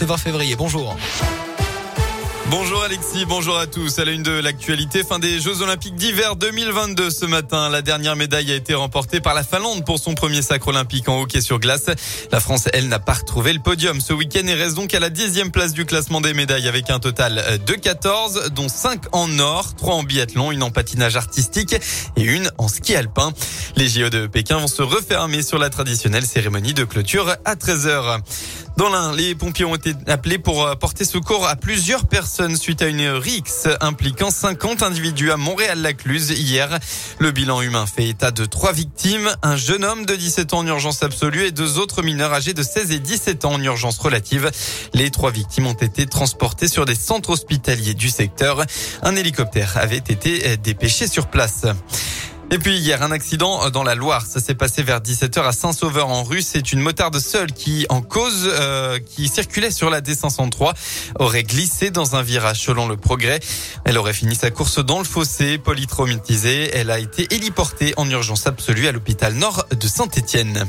ce 20 février. Bonjour. Bonjour Alexis, bonjour à tous. À la une de l'actualité, fin des Jeux Olympiques d'hiver 2022 ce matin. La dernière médaille a été remportée par la Finlande pour son premier sacre olympique en hockey sur glace. La France, elle, n'a pas retrouvé le podium ce week-end et reste donc à la dixième place du classement des médailles avec un total de 14, dont 5 en or, 3 en biathlon, une en patinage artistique et une en ski alpin. Les JO de Pékin vont se refermer sur la traditionnelle cérémonie de clôture à 13h. Dans l'un, les pompiers ont été appelés pour euh, porter secours à plusieurs personnes suite à une rixe impliquant 50 individus à Montréal-Lacluse hier. Le bilan humain fait état de trois victimes, un jeune homme de 17 ans en urgence absolue et deux autres mineurs âgés de 16 et 17 ans en urgence relative. Les trois victimes ont été transportées sur des centres hospitaliers du secteur. Un hélicoptère avait été dépêché sur place. Et puis hier, un accident dans la Loire. Ça s'est passé vers 17h à Saint-Sauveur en rue. C'est une motarde seule qui, en cause, euh, qui circulait sur la D503, aurait glissé dans un virage selon le progrès. Elle aurait fini sa course dans le fossé, polytraumatisée. Elle a été héliportée en urgence absolue à l'hôpital nord de Saint-Étienne.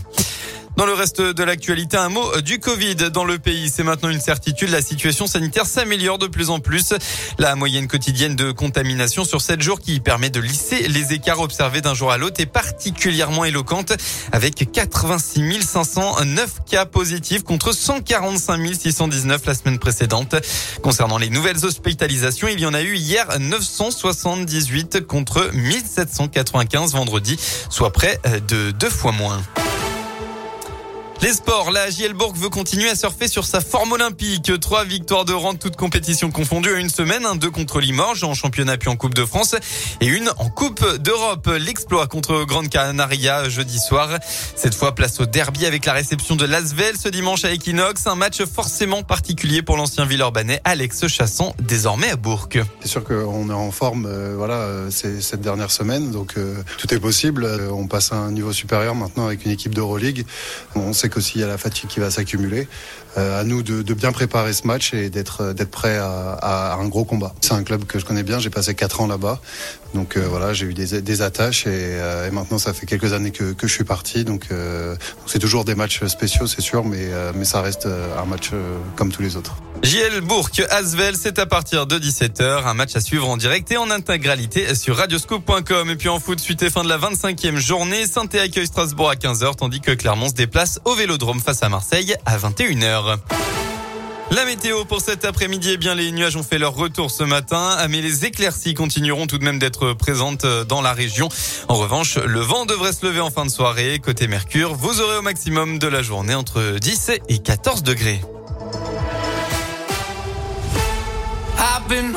Dans le reste de l'actualité, un mot du Covid dans le pays. C'est maintenant une certitude. La situation sanitaire s'améliore de plus en plus. La moyenne quotidienne de contamination sur 7 jours qui permet de lisser les écarts observés d'un jour à l'autre est particulièrement éloquente avec 86 509 cas positifs contre 145 619 la semaine précédente. Concernant les nouvelles hospitalisations, il y en a eu hier 978 contre 1795 vendredi, soit près de deux fois moins. Les sports, la JL Bourg veut continuer à surfer sur sa forme olympique. Trois victoires de rang, toutes compétitions confondues à une semaine. Un, deux contre Limoges en championnat puis en Coupe de France et une en Coupe d'Europe. L'exploit contre Grande Canaria jeudi soir. Cette fois, place au derby avec la réception de Lasvel ce dimanche à Equinox. Un match forcément particulier pour l'ancien Villeurbanais Alex Chasson, désormais à Bourg. C'est sûr qu'on est en forme, euh, voilà, euh, cette dernière semaine, donc euh, tout est possible. on passe à un niveau supérieur maintenant avec une équipe d'Euroleague. On sait qu'aussi il y a la fatigue qui va s'accumuler. Euh, à nous de, bien préparer ce match et d'être euh, prêt à, un gros combat. C'est un club que je connais bien, j'ai passé quatre ans là-bas, donc euh, voilà, j'ai eu des, attaches et, maintenant ça fait quelques années que, je suis parti, donc c'est toujours des matchs spéciaux, c'est sûr, mais ça reste un match comme tous les autres. JL Bourg Asvel, c'est à partir de 17h, un match à suivre en direct et en intégralité sur radioscope.com. Et puis en foot, suite et fin de la 25e journée, saint accueille Strasbourg à 15h, tandis que Clermont se déplace au Vélodrome face à Marseille à 21h. La météo pour cet après-midi, eh bien les nuages ont fait leur retour ce matin, mais les éclaircies continueront tout de même d'être présentes dans la région. En revanche, le vent devrait se lever en fin de soirée. Côté Mercure, vous aurez au maximum de la journée entre 10 et 14 degrés. been